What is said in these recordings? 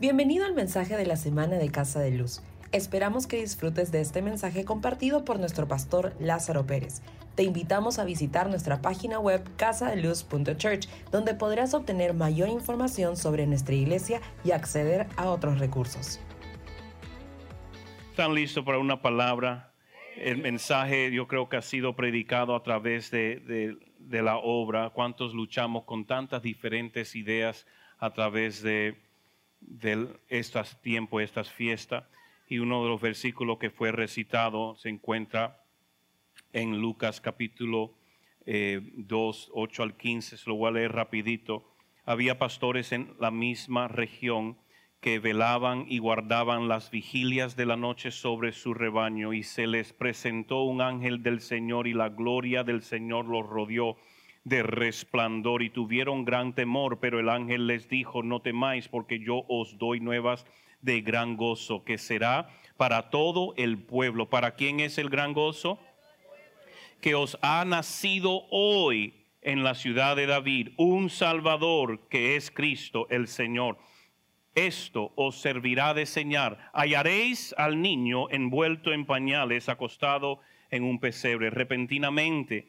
Bienvenido al mensaje de la semana de Casa de Luz. Esperamos que disfrutes de este mensaje compartido por nuestro pastor Lázaro Pérez. Te invitamos a visitar nuestra página web casadeluz.church, donde podrás obtener mayor información sobre nuestra iglesia y acceder a otros recursos. ¿Están listos para una palabra? El mensaje yo creo que ha sido predicado a través de, de, la obra. ¿Cuántos luchamos con tantas diferentes ideas a través de de estos tiempos, estas fiestas. Y uno de los versículos que fue recitado se encuentra en Lucas capítulo 2, eh, 8 al 15. Se lo voy a leer rapidito. Había pastores en la misma región que velaban y guardaban las vigilias de la noche sobre su rebaño y se les presentó un ángel del Señor y la gloria del Señor los rodeó de resplandor y tuvieron gran temor, pero el ángel les dijo, no temáis porque yo os doy nuevas de gran gozo, que será para todo el pueblo. ¿Para quién es el gran gozo? Que os ha nacido hoy en la ciudad de David un Salvador que es Cristo el Señor. Esto os servirá de señal. Hallaréis al niño envuelto en pañales, acostado en un pesebre. Repentinamente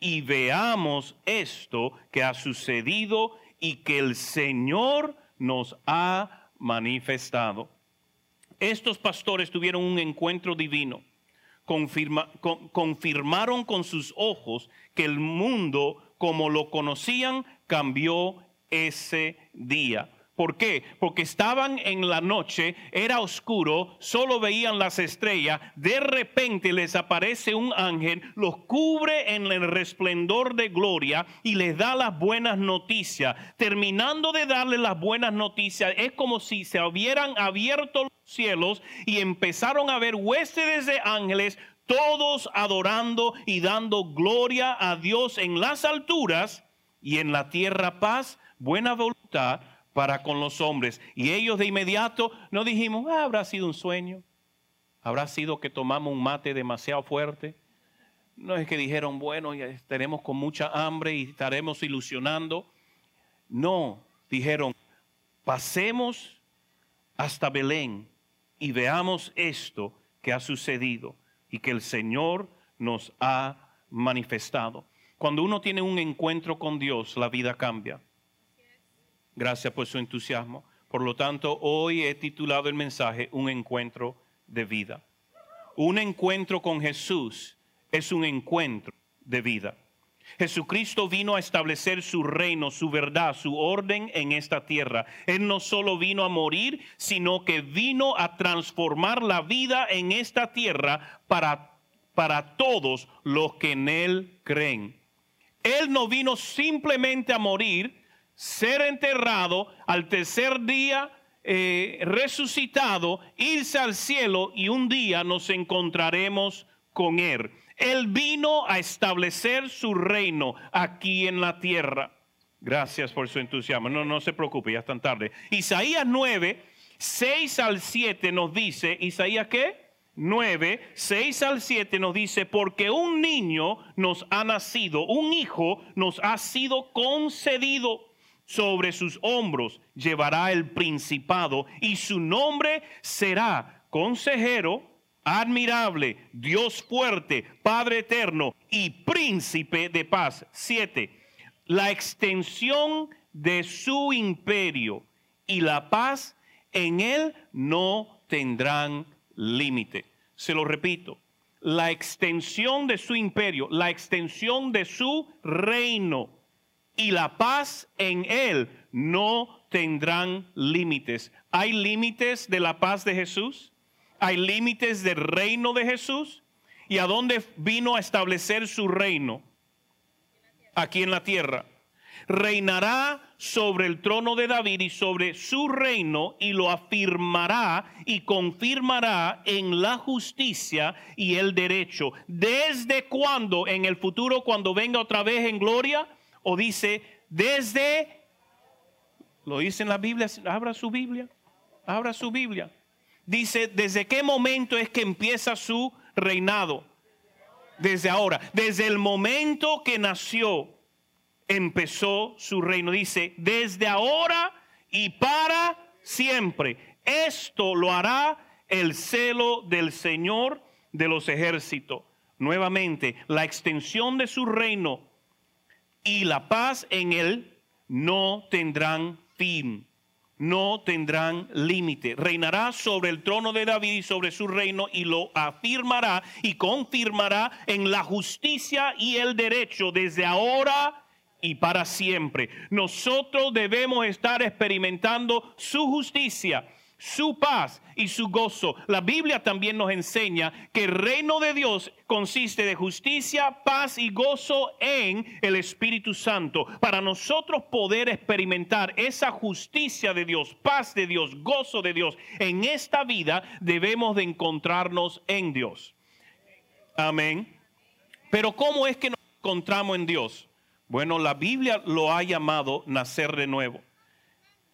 y veamos esto que ha sucedido y que el Señor nos ha manifestado. Estos pastores tuvieron un encuentro divino. confirmaron con sus ojos que el mundo como lo conocían cambió ese día. ¿Por qué? Porque estaban en la noche, era oscuro, solo veían las estrellas, de repente les aparece un ángel, los cubre en el resplendor de gloria y les da las buenas noticias. Terminando de darle las buenas noticias, es como si se hubieran abierto los cielos y empezaron a ver huéspedes de ángeles, todos adorando y dando gloria a Dios en las alturas y en la tierra paz, buena voluntad para con los hombres. Y ellos de inmediato no dijimos, ah, habrá sido un sueño, habrá sido que tomamos un mate demasiado fuerte. No es que dijeron, bueno, ya estaremos con mucha hambre y estaremos ilusionando. No, dijeron, pasemos hasta Belén y veamos esto que ha sucedido y que el Señor nos ha manifestado. Cuando uno tiene un encuentro con Dios, la vida cambia. Gracias por su entusiasmo. Por lo tanto, hoy he titulado el mensaje Un encuentro de vida. Un encuentro con Jesús es un encuentro de vida. Jesucristo vino a establecer su reino, su verdad, su orden en esta tierra. Él no solo vino a morir, sino que vino a transformar la vida en esta tierra para, para todos los que en Él creen. Él no vino simplemente a morir, ser enterrado, al tercer día eh, resucitado, irse al cielo y un día nos encontraremos con Él. Él vino a establecer su reino aquí en la tierra. Gracias por su entusiasmo. No, no se preocupe, ya es tan tarde. Isaías 9, 6 al 7 nos dice, Isaías qué? 9, 6 al 7 nos dice, porque un niño nos ha nacido, un hijo nos ha sido concedido sobre sus hombros llevará el principado y su nombre será consejero, admirable, Dios fuerte, Padre eterno y príncipe de paz. Siete, la extensión de su imperio y la paz en él no tendrán límite. Se lo repito, la extensión de su imperio, la extensión de su reino y la paz en Él no tendrán límites. ¿Hay límites de la paz de Jesús? ¿Hay límites del reino de Jesús? ¿Y a dónde vino a establecer su reino? Aquí en la tierra. reinará sobre el trono de David y sobre su reino y lo afirmará y confirmará en la justicia y el derecho. ¿Desde cuándo? En el futuro, cuando venga otra vez en gloria. O dice, desde, lo dice en la Biblia, abra su Biblia, abra su Biblia. Dice, ¿desde qué momento es que empieza su reinado? Desde ahora, desde el momento que nació empezó su reino. Dice, desde ahora y para siempre. Esto lo hará el celo del Señor de los ejércitos. Nuevamente, la extensión de su reino y la paz en él no tendrán fin, no tendrán límite. Reinará sobre el trono de David y sobre su reino y lo afirmará y confirmará en la justicia y el derecho desde ahora y para siempre. Nosotros debemos estar experimentando su justicia, su paz y su gozo. La Biblia también nos enseña que el reino de Dios consiste de justicia, paz y gozo en el Espíritu Santo. Para nosotros poder experimentar esa justicia de Dios, paz de Dios, gozo de Dios en esta vida, debemos de encontrarnos en Dios. Amén. Pero ¿cómo es que nos encontramos en Dios? Bueno, la Biblia lo ha llamado nacer de nuevo.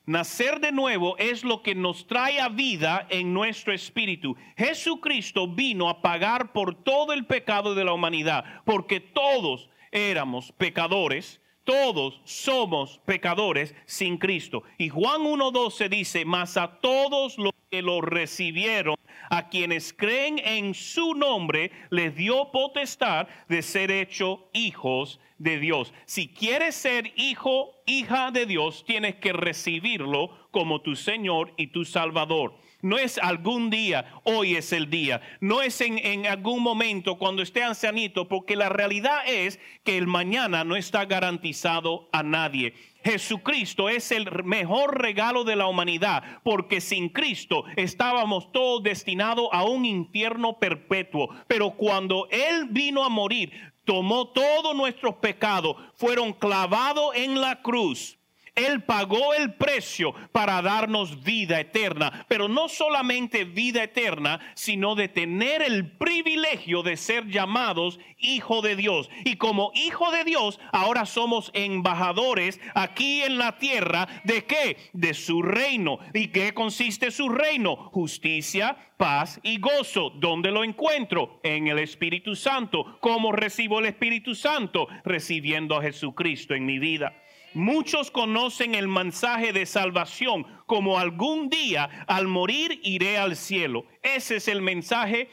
Nacer de nuevo es lo que nos trae a vida en nuestro espíritu. Jesucristo vino a pagar por todo el pecado de la humanidad, porque todos éramos pecadores, todos somos pecadores sin Cristo. Y Juan 1.12 dice, mas a todos los que lo recibieron, a quienes creen en su nombre, les dio potestad de ser hecho hijos de Dios. Si quieres ser hijo, hija de Dios, tienes que recibirlo como tu Señor y tu Salvador. No es algún día, hoy es el día. No es en, algún momento cuando esté ancianito, porque la realidad es que el mañana no está garantizado a nadie. Jesucristo es el mejor regalo de la humanidad, porque sin Cristo estábamos todos destinados a un infierno perpetuo. Pero cuando Él vino a morir, tomó todos nuestros pecados, fueron clavados en la cruz él pagó el precio para darnos vida eterna, pero no solamente vida eterna, sino de tener el privilegio de ser llamados hijo de Dios. Y como hijo de Dios, ahora somos embajadores aquí en la tierra de qué? De su reino. ¿Y qué consiste su reino? Justicia, paz y gozo. ¿Dónde lo encuentro? En el Espíritu Santo. ¿Cómo recibo el Espíritu Santo? Recibiendo a Jesucristo en mi vida. Muchos conocen el mensaje de salvación como algún día al morir iré al cielo. Ese es el mensaje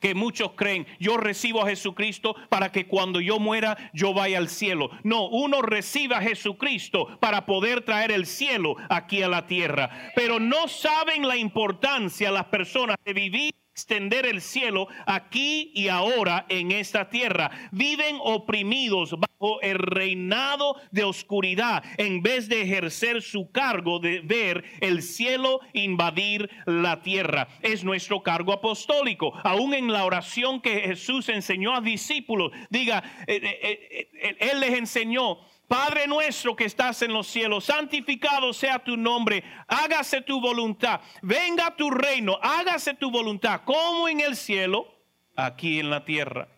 que muchos creen, yo recibo a Jesucristo para que cuando yo muera yo vaya al cielo. No, uno recibe a Jesucristo para poder traer el cielo aquí a la tierra. Pero no saben la importancia las personas de vivir extender el cielo aquí y ahora en esta tierra. Viven oprimidos bajo el reinado de oscuridad en vez de ejercer su cargo de ver el cielo invadir la tierra. Es nuestro cargo apostólico. Aún en la oración que Jesús enseñó a discípulos, diga, eh, eh, eh, Él les enseñó Padre nuestro que estás en los cielos, santificado sea tu nombre, hágase tu voluntad, venga tu reino, hágase tu voluntad, como en el cielo, aquí en la tierra.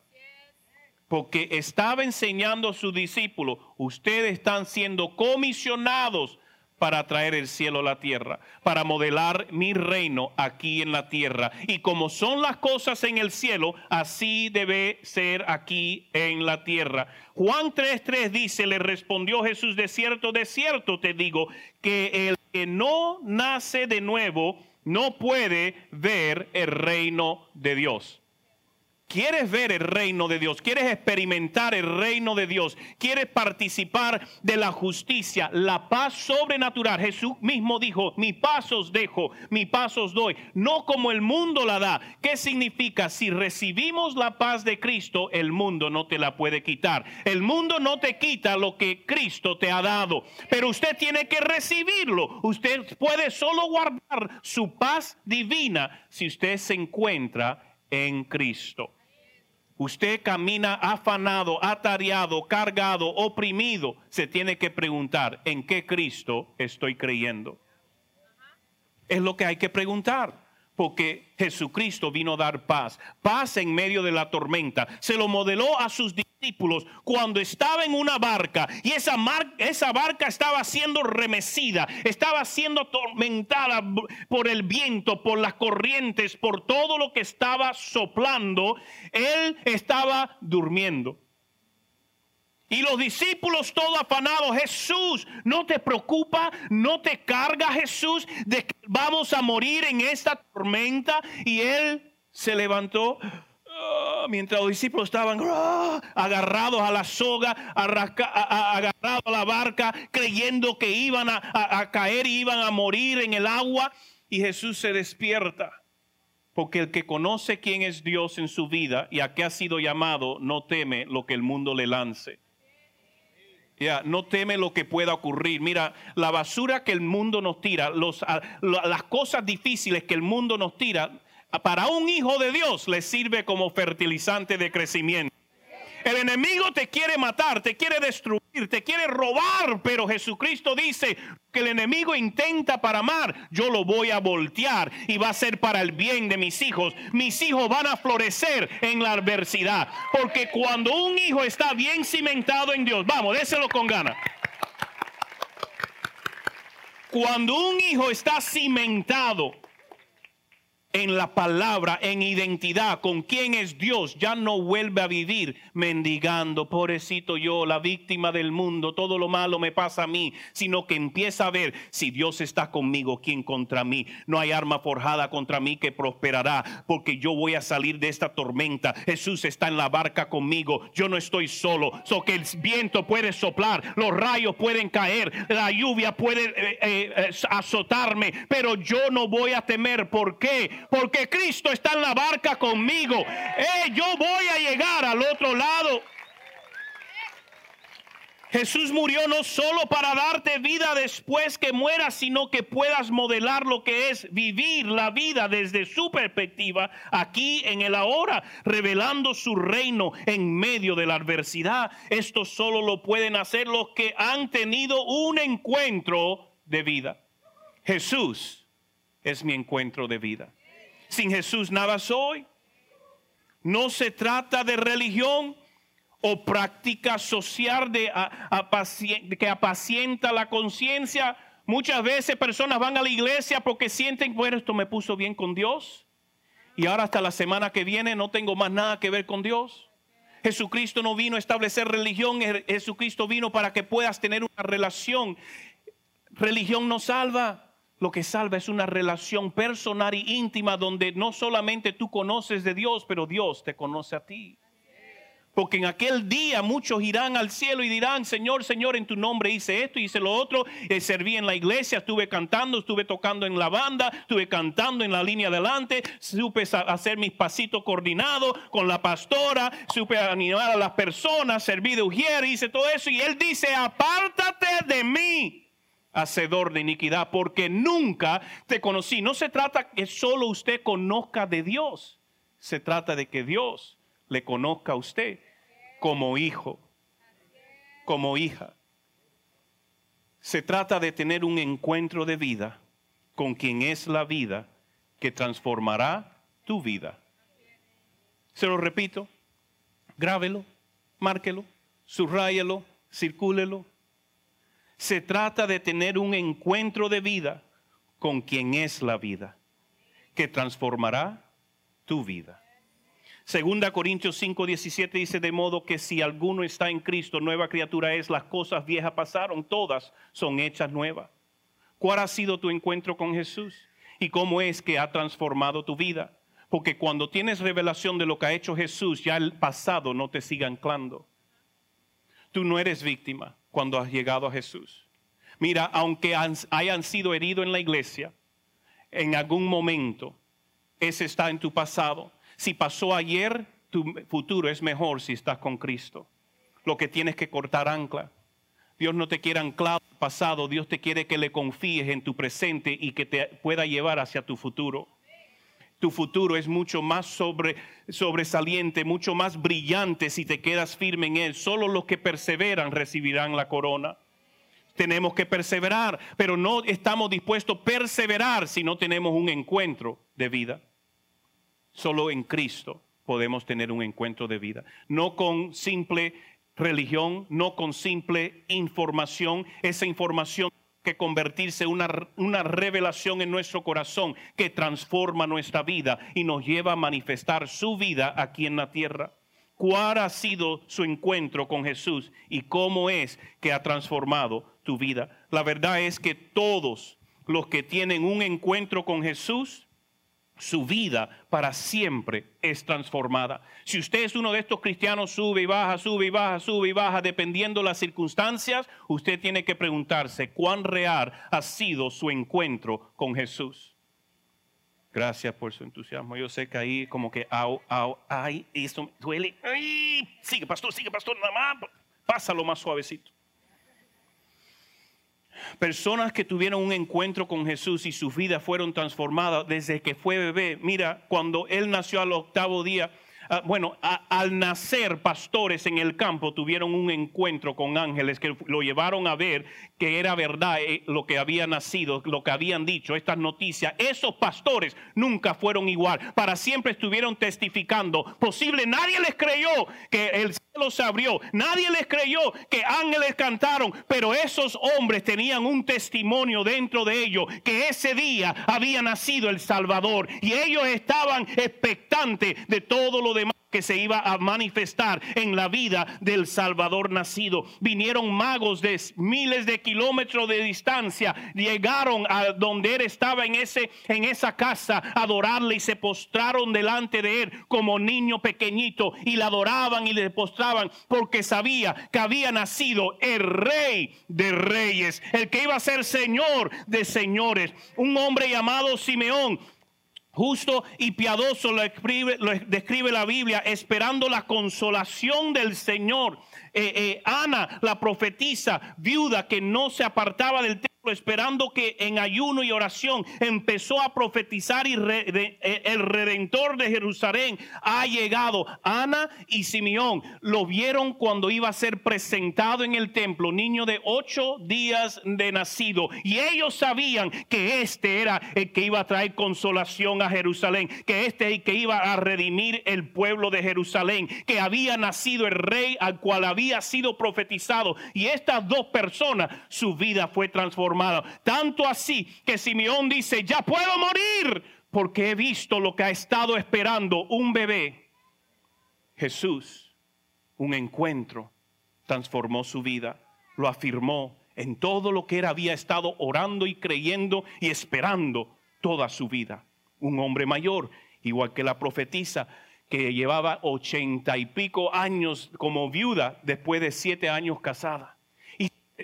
Porque estaba enseñando a sus discípulos, ustedes están siendo comisionados para traer el cielo a la tierra, para modelar mi reino aquí en la tierra. Y como son las cosas en el cielo, así debe ser aquí en la tierra. Juan 3:3 dice, le respondió Jesús, de cierto, de cierto te digo, que el que no nace de nuevo no puede ver el reino de Dios. ¿Quieres ver el reino de Dios? ¿Quieres experimentar el reino de Dios? ¿Quieres participar de la justicia, la paz sobrenatural? Jesús mismo dijo, mi paz os dejo, mi paz os doy, no como el mundo la da. ¿Qué significa? Si recibimos la paz de Cristo, el mundo no te la puede quitar. El mundo no te quita lo que Cristo te ha dado, pero usted tiene que recibirlo. Usted puede solo guardar su paz divina si usted se encuentra en Cristo. usted camina afanado, atareado, cargado, oprimido, se tiene que preguntar, ¿en qué Cristo estoy creyendo? Es lo que hay que preguntar porque Jesucristo vino a dar paz, paz en medio de la tormenta. Se lo modeló a sus discípulos cuando estaba en una barca y esa, barca estaba siendo remecida, estaba siendo atormentada por el viento, por las corrientes, por todo lo que estaba soplando. Él estaba durmiendo. Y los discípulos todos afanados, Jesús, no te preocupa, no te carga Jesús de que vamos a morir en esta tormenta. Y él se levantó ah, mientras los discípulos estaban ah, agarrados a la soga, agarrados a la barca, creyendo que iban a, a caer y iban a morir en el agua. Y Jesús se despierta. Porque el que conoce quién es Dios en su vida y a qué ha sido llamado, no teme lo que el mundo le lance. Ya, no teme lo que pueda ocurrir. Mira, la basura que el mundo nos tira, las cosas difíciles que el mundo nos tira, para un hijo de Dios le sirve como fertilizante de crecimiento. El enemigo te quiere matar, te quiere destruir, te quiere robar, pero Jesucristo dice que el enemigo intenta para amar, yo lo voy a voltear y va a ser para el bien de mis hijos. Mis hijos van a florecer en la adversidad, porque cuando un hijo está bien cimentado en Dios, vamos, déselo con ganas. Cuando un hijo está cimentado en la palabra, en identidad, con quién es Dios, ya no vuelve a vivir mendigando, pobrecito yo, la víctima del mundo, todo lo malo me pasa a mí, sino que empieza a ver si Dios está conmigo, quién contra mí. No hay arma forjada contra mí que prosperará, porque yo voy a salir de esta tormenta. Jesús está en la barca conmigo, yo no estoy solo, so que el viento puede soplar, los rayos pueden caer, la lluvia puede eh, eh, eh, azotarme, pero yo no voy a temer. ¿Por qué? Porque Cristo está en la barca conmigo. Eh, yo voy a llegar al otro lado. Jesús murió no solo para darte vida después que mueras, sino que puedas modelar lo que es vivir la vida desde su perspectiva aquí en el ahora, revelando su reino en medio de la adversidad. Esto solo lo pueden hacer los que han tenido un encuentro de vida. Jesús es mi encuentro de vida. Sin Jesús nada soy. No se trata de religión o práctica social de, que apacienta la conciencia. Muchas veces personas van a la iglesia porque sienten, bueno, esto me puso bien con Dios. Y ahora hasta la semana que viene no tengo más nada que ver con Dios. Jesucristo no vino a establecer religión, Jesucristo vino para que puedas tener una relación. Religión no salva. Lo que salva es una relación personal y íntima donde no solamente tú conoces de Dios, pero Dios te conoce a ti. Porque en aquel día muchos irán al cielo y dirán, Señor, Señor, en tu nombre hice esto, hice lo otro, eh, serví en la iglesia, estuve cantando, estuve tocando en la banda, estuve cantando en la línea delante, supe hacer mis pasitos coordinados con la pastora, supe animar a las personas, serví de ujier, hice todo eso. Y él dice, apártate de mí hacedor de iniquidad, porque nunca te conocí. No se trata que solo usted conozca de Dios, se trata de que Dios le conozca a usted como hijo, como hija. Se trata de tener un encuentro de vida con quien es la vida que transformará tu vida. Se lo repito, grábelo, márquelo, subrayelo, circúlelo, se trata de tener un encuentro de vida con quien es la vida, que transformará tu vida. Segunda Corintios 5, 17 dice, de modo que si alguno está en Cristo, nueva criatura es, las cosas viejas pasaron, todas son hechas nuevas. ¿Cuál ha sido tu encuentro con Jesús? ¿Y cómo es que ha transformado tu vida? Porque cuando tienes revelación de lo que ha hecho Jesús, ya el pasado no te siga anclando. Tú no eres víctima cuando has llegado a Jesús. Mira, aunque hayan sido heridos en la iglesia, en algún momento, ese está en tu pasado. Si pasó ayer, tu futuro es mejor si estás con Cristo. Lo que tienes que cortar ancla. Dios no te quiere anclado pasado, Dios te quiere que le confíes en tu presente y que te pueda llevar hacia tu futuro Tu futuro es mucho más sobre, sobresaliente, mucho más brillante si te quedas firme en Él. Solo los que perseveran recibirán la corona. Tenemos que perseverar, pero no estamos dispuestos a perseverar si no tenemos un encuentro de vida. Solo en Cristo podemos tener un encuentro de vida. No con simple religión, no con simple información. Esa información que convertirse en una, una, revelación en nuestro corazón que transforma nuestra vida y nos lleva a manifestar su vida aquí en la tierra. ¿Cuál ha sido su encuentro con Jesús y cómo es que ha transformado tu vida? La verdad es que todos los que tienen un encuentro con Jesús su vida para siempre es transformada. Si usted es uno de estos cristianos, sube y baja, sube y baja, sube y baja, dependiendo las circunstancias, usted tiene que preguntarse cuán real ha sido su encuentro con Jesús. Gracias por su entusiasmo. Yo sé que ahí como que, au, au, ay, esto duele. Sigue, pastor, sigue, pastor, nada más. Pásalo más suavecito. Personas que tuvieron un encuentro con Jesús y sus vidas fueron transformadas desde que fue bebé. Mira, cuando él nació al octavo día, Ah, bueno, al nacer pastores en el campo tuvieron un encuentro con ángeles que lo llevaron a ver que era verdad eh, lo que había nacido, lo que habían dicho, estas noticias. Esos pastores nunca fueron igual, para siempre estuvieron testificando. Posible, nadie les creyó que el se abrió, nadie les creyó que ángeles cantaron, pero esos hombres tenían un testimonio dentro de ellos que ese día había nacido el Salvador y ellos estaban expectantes de todo lo demás que se iba a manifestar en la vida del Salvador nacido. Vinieron magos de miles de kilómetros de distancia, llegaron a donde él estaba en, ese, en esa casa a adorarle y se postraron delante de él como niño pequeñito y le adoraban y le postraban porque sabía que había nacido el rey de reyes, el que iba a ser señor de señores, un hombre llamado Simeón justo y piadoso lo, describe la Biblia, esperando la consolación del Señor. Eh, eh, Ana, la profetisa, viuda que no se apartaba del templo esperando que en ayuno y oración empezó a profetizar y eh, el redentor de Jerusalén ha llegado. Ana y Simeón lo vieron cuando iba a ser presentado en el templo, niño de ocho días de nacido. Y ellos sabían que este era el que iba a traer consolación a Jerusalén, que este es el que iba a redimir el pueblo de Jerusalén, que había nacido el rey al cual había sido profetizado. Y estas dos personas, su vida fue transformada tanto así que Simeón dice, ya puedo morir porque he visto lo que ha estado esperando un bebé. Jesús, un encuentro, transformó su vida, lo afirmó en todo lo que él había estado orando y creyendo y esperando toda su vida. Un hombre mayor, igual que la profetisa, que llevaba ochenta y pico años como viuda después de siete años casada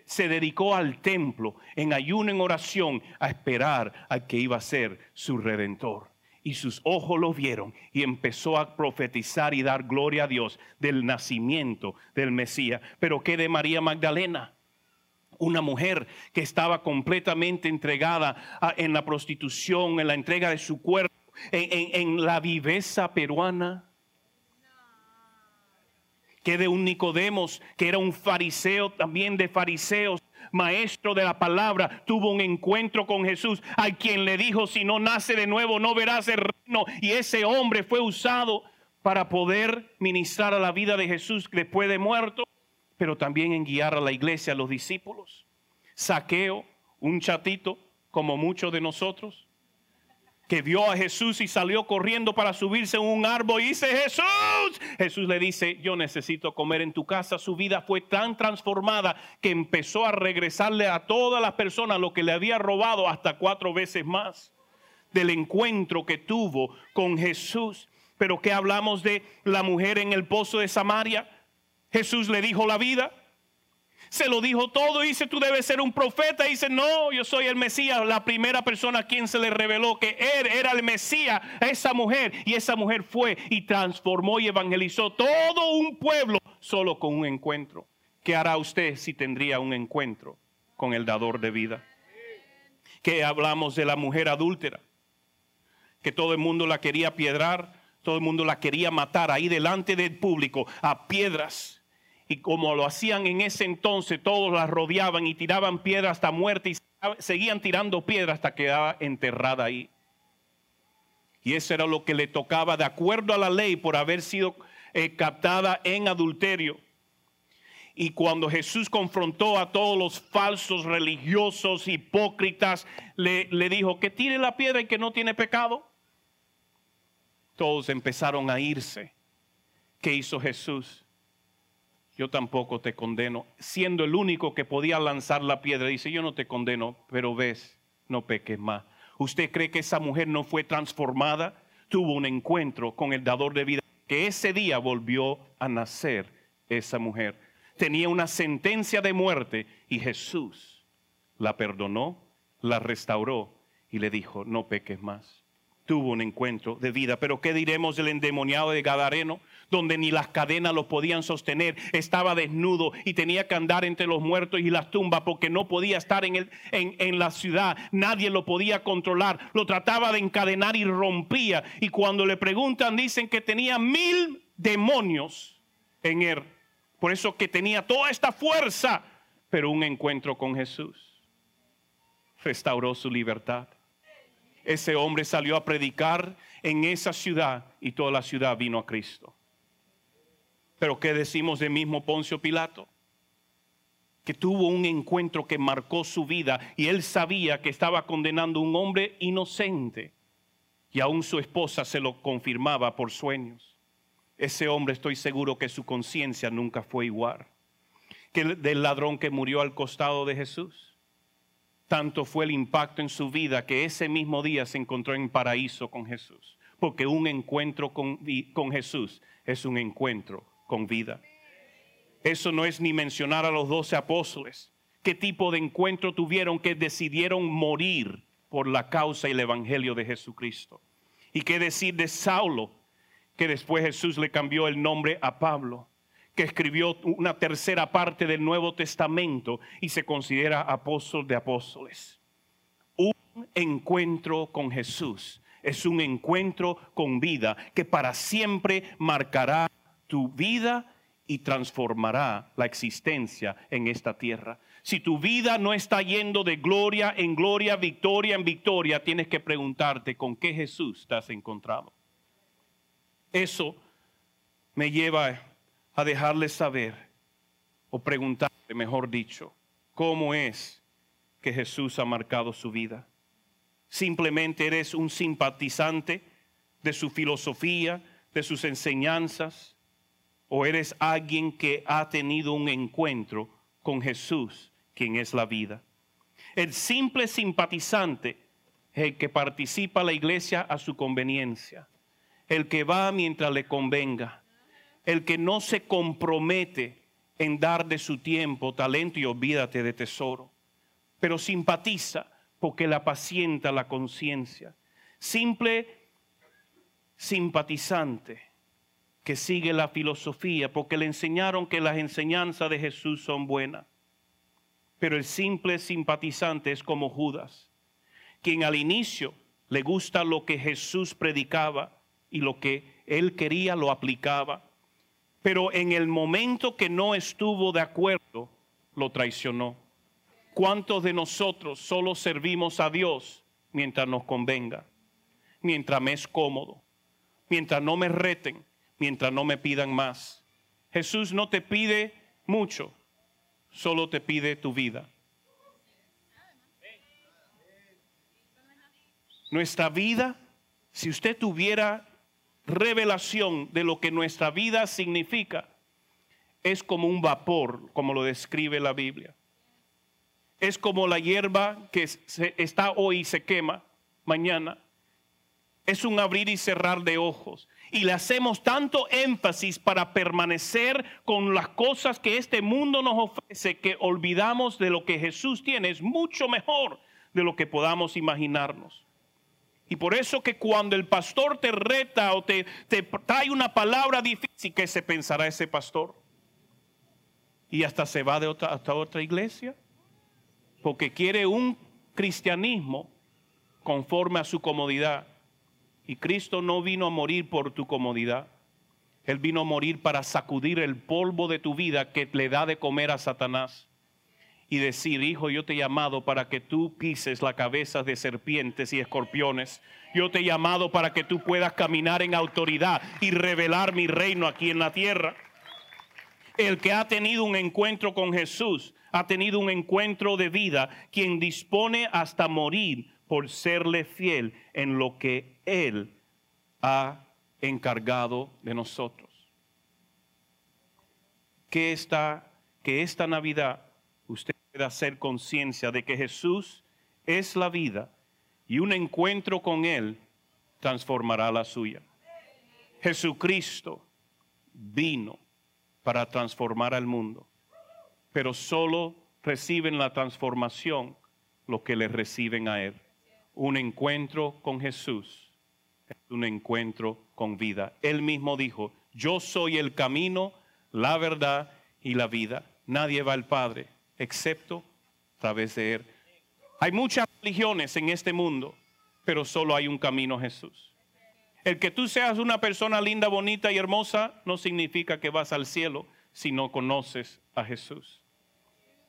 se dedicó al templo en ayuno, en oración, a esperar al que iba a ser su redentor. Y sus ojos lo vieron y empezó a profetizar y dar gloria a Dios del nacimiento del Mesías. Pero ¿qué de María Magdalena? Una mujer que estaba completamente entregada en la prostitución, en la entrega de su cuerpo, en la viveza peruana que de un Nicodemos, que era un fariseo también de fariseos, maestro de la palabra, tuvo un encuentro con Jesús, a quien le dijo, si no nace de nuevo, no verás el reino. Y ese hombre fue usado para poder ministrar a la vida de Jesús después de muerto, pero también en guiar a la iglesia, a los discípulos. Saqueo, un chatito como muchos de nosotros, que vio a Jesús y salió corriendo para subirse en un árbol y dice, Jesús, Jesús le dice, yo necesito comer en tu casa. Su vida fue tan transformada que empezó a regresarle a todas las personas lo que le había robado hasta cuatro veces más del encuentro que tuvo con Jesús. Pero ¿qué hablamos de la mujer en el pozo de Samaria? Jesús le dijo la vida se lo dijo todo. Dice, tú debes ser un profeta. Dice, no, yo soy el Mesías. La primera persona a quien se le reveló que él era el Mesías, esa mujer. Y esa mujer fue y transformó y evangelizó todo un pueblo solo con un encuentro. ¿Qué hará usted si tendría un encuentro con el dador de vida? Que hablamos de la mujer adúltera que todo el mundo la quería piedrar, todo el mundo la quería matar ahí delante del público a piedras. Y como lo hacían en ese entonces, todos la rodeaban y tiraban piedras hasta muerte y seguían tirando piedras hasta que quedaba enterrada ahí. Y eso era lo que le tocaba de acuerdo a la ley por haber sido eh, captada en adulterio. Y cuando Jesús confrontó a todos los falsos religiosos, hipócritas, le, le dijo que tire la piedra y que no tiene pecado. Todos empezaron a irse. ¿Qué hizo Jesús? Yo tampoco te condeno. Siendo el único que podía lanzar la piedra, dice, yo no te condeno, pero ves, no peques más. ¿Usted cree que esa mujer no fue transformada? Tuvo un encuentro con el dador de vida, que ese día volvió a nacer esa mujer. Tenía una sentencia de muerte y Jesús la perdonó, la restauró y le dijo, no peques más. Tuvo un encuentro de vida. Pero ¿qué diremos del endemoniado de Gadareno? donde ni las cadenas lo podían sostener, estaba desnudo y tenía que andar entre los muertos y las tumbas porque no podía estar en, el, en, en la ciudad, nadie lo podía controlar, lo trataba de encadenar y rompía. Y cuando le preguntan, dicen que tenía mil demonios en él. Por eso que tenía toda esta fuerza, pero un encuentro con Jesús restauró su libertad. Ese hombre salió a predicar en esa ciudad y toda la ciudad vino a Cristo. Pero ¿qué decimos de mismo Poncio Pilato? Que tuvo un encuentro que marcó su vida y él sabía que estaba condenando a un hombre inocente y aún su esposa se lo confirmaba por sueños. Ese hombre estoy seguro que su conciencia nunca fue igual que el del ladrón que murió al costado de Jesús. Tanto fue el impacto en su vida que ese mismo día se encontró en paraíso con Jesús. Porque un encuentro con, con Jesús es un encuentro con vida. Eso no es ni mencionar a los doce apóstoles. ¿Qué tipo de encuentro tuvieron que decidieron morir por la causa y el evangelio de Jesucristo? ¿Y qué decir de Saulo, que después Jesús le cambió el nombre a Pablo, que escribió una tercera parte del Nuevo Testamento y se considera apóstol de apóstoles? Un encuentro con Jesús es un encuentro con vida que para siempre marcará tu vida y transformará la existencia en esta tierra. Si tu vida no está yendo de gloria en gloria, victoria en victoria, tienes que preguntarte con qué Jesús te has encontrado. Eso me lleva a dejarles saber o preguntarte, mejor dicho, cómo es que Jesús ha marcado su vida. Simplemente eres un simpatizante de su filosofía, de sus enseñanzas, o eres alguien que ha tenido un encuentro con Jesús, quien es la vida. El simple simpatizante es el que participa la iglesia a su conveniencia, el que va mientras le convenga, el que no se compromete en dar de su tiempo, talento y olvídate de tesoro, pero simpatiza porque la pacienta la conciencia. Simple simpatizante que sigue la filosofía, porque le enseñaron que las enseñanzas de Jesús son buenas. Pero el simple simpatizante es como Judas, quien al inicio le gusta lo que Jesús predicaba y lo que él quería lo aplicaba, pero en el momento que no estuvo de acuerdo, lo traicionó. ¿Cuántos de nosotros solo servimos a Dios mientras nos convenga, mientras me es cómodo, mientras no me reten, mientras no me pidan más. Jesús no te pide mucho, solo te pide tu vida. Nuestra vida, si usted tuviera revelación de lo que nuestra vida significa, es como un vapor, como lo describe la Biblia. Es como la hierba que está hoy y se quema mañana. Es un abrir y cerrar de ojos y le hacemos tanto énfasis para permanecer con las cosas que este mundo nos ofrece que olvidamos de lo que Jesús tiene. Es mucho mejor de lo que podamos imaginarnos. Y por eso que cuando el pastor te reta o te, trae una palabra difícil, ¿qué se pensará ese pastor? Y hasta se va de otra, hasta otra iglesia. Porque quiere un cristianismo conforme a su comodidad Y Cristo no vino a morir por tu comodidad. Él vino a morir para sacudir el polvo de tu vida que le da de comer a Satanás y decir, hijo, yo te he llamado para que tú pises la cabeza de serpientes y escorpiones. Yo te he llamado para que tú puedas caminar en autoridad y revelar mi reino aquí en la tierra. El que ha tenido un encuentro con Jesús, ha tenido un encuentro de vida, quien dispone hasta morir por serle fiel en lo que Él ha encargado de nosotros. Que esta, que esta Navidad pueda hacer conciencia de que Jesús es la vida y un encuentro con Él transformará la suya. Jesucristo vino para transformar al mundo, pero solo reciben la transformación los que le reciben a Él. Un encuentro con Jesús es un encuentro con vida. Él mismo dijo, yo soy el camino, la verdad y la vida. Nadie va al Padre excepto a través de Él. Hay muchas religiones en este mundo, pero solo hay un camino Jesús. El que tú seas una persona linda, bonita y hermosa no significa que vas al cielo si no conoces a Jesús.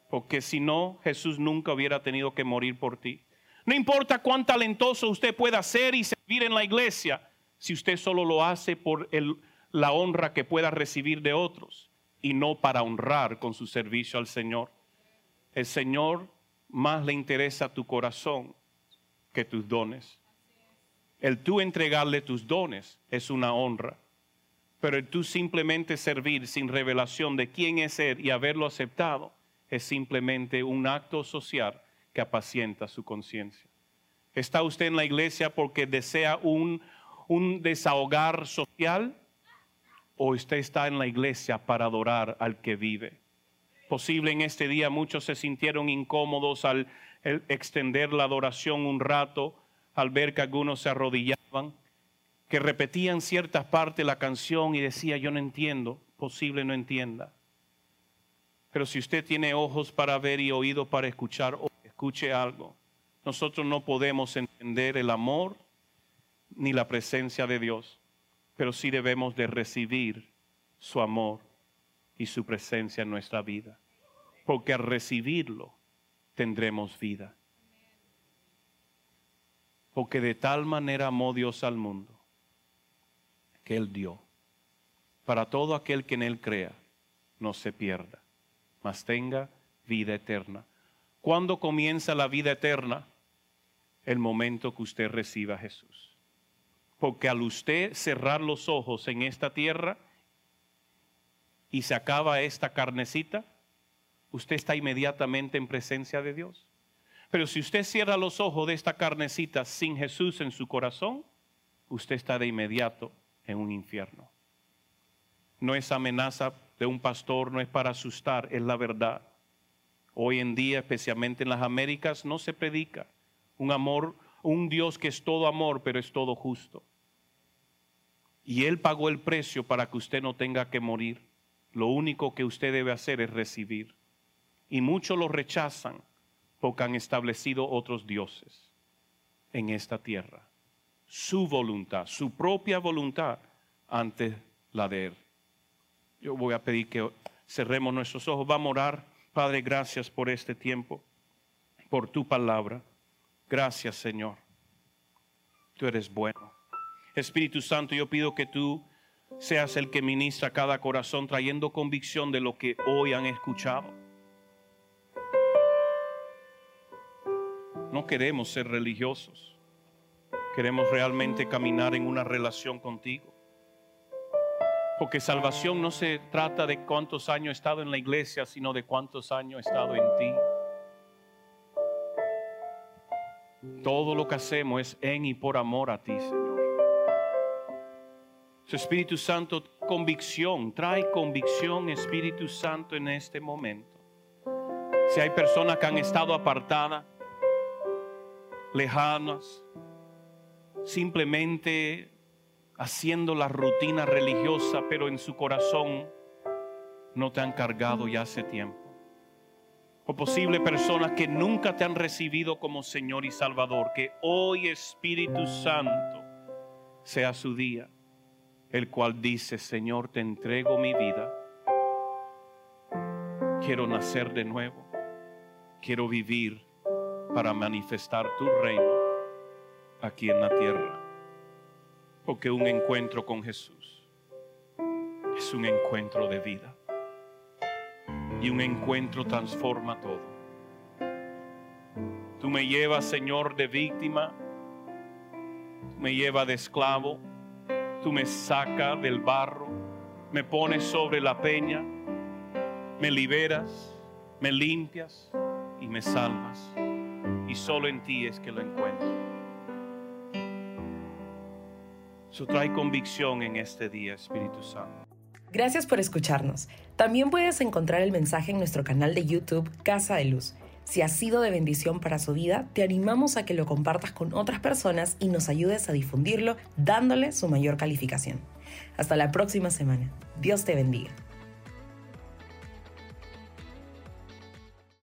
Porque si no, Jesús nunca hubiera tenido que morir por ti. No importa cuán talentoso usted pueda ser y servir en la iglesia, si usted solo lo hace por la honra que pueda recibir de otros y no para honrar con su servicio al Señor. El Señor más le interesa tu corazón que tus dones. El tú entregarle tus dones es una honra, pero el tú simplemente servir sin revelación de quién es Él y haberlo aceptado es simplemente un acto social que apacienta su conciencia. ¿Está usted en la iglesia porque desea un, un desahogar social o usted está en la iglesia para adorar al que vive? Posible en este día muchos se sintieron incómodos al extender la adoración un rato, al ver que algunos se arrodillaban, que repetían ciertas partes de la canción y decía, yo no entiendo, posible no entienda. Pero si usted tiene ojos para ver y oído para escuchar, escuche algo. Nosotros no podemos entender el amor ni la presencia de Dios, pero sí debemos de recibir su amor y su presencia en nuestra vida. Porque al recibirlo tendremos vida. Porque de tal manera amó Dios al mundo que Él dio para todo aquel que en Él crea, no se pierda, mas tenga vida eterna. ¿Cuándo comienza la vida eterna? El momento que usted reciba a Jesús. Porque al usted cerrar los ojos en esta tierra, y se acaba esta carnecita, usted está inmediatamente en presencia de Dios. Pero si usted cierra los ojos de esta carnecita sin Jesús en su corazón, usted está de inmediato en un infierno. No es amenaza de un pastor, no es para asustar, es la verdad. Hoy en día, especialmente en las Américas, no se predica un amor, un Dios que es todo amor, pero es todo justo. Y Él pagó el precio para que usted no tenga que morir. Lo único que usted debe hacer es recibir. Y muchos lo rechazan porque han establecido otros dioses en esta tierra. Su voluntad, su propia voluntad ante la de Él. Yo voy a pedir que cerremos nuestros ojos. Vamos a orar. Padre, gracias por este tiempo, por tu palabra. Gracias, Señor. Tú eres bueno. Espíritu Santo, yo pido que tú seas el que ministra cada corazón trayendo convicción de lo que hoy han escuchado. No queremos ser religiosos. Queremos realmente caminar en una relación contigo. Porque salvación no se trata de cuántos años he estado en la iglesia, sino de cuántos años he estado en ti. Todo lo que hacemos es en y por amor a ti, Señor. Su Espíritu Santo, convicción, trae convicción, Espíritu Santo, en este momento. Si hay personas que han estado apartadas, lejanas, simplemente haciendo la rutina religiosa, pero en su corazón no te han cargado ya hace tiempo. O posible personas que nunca te han recibido como Señor y Salvador, que hoy Espíritu Santo sea su día, el cual dice, Señor, te entrego mi vida. Quiero nacer de nuevo. Quiero vivir para manifestar tu reino aquí en la tierra. Porque un encuentro con Jesús es un encuentro de vida. Y un encuentro transforma todo. Tú me llevas, Señor, de víctima. Me llevas de esclavo. Tú me sacas del barro. Me pones sobre la peña. Me liberas. Me limpias y me salvas. Y solo en ti es que lo encuentro. Eso trae convicción en este día, Espíritu Santo. Gracias por escucharnos. También puedes encontrar el mensaje en nuestro canal de YouTube Casa de Luz. Si ha sido de bendición para su vida, te animamos a que lo compartas con otras personas y nos ayudes a difundirlo dándole su mayor calificación. Hasta la próxima semana. Dios te bendiga.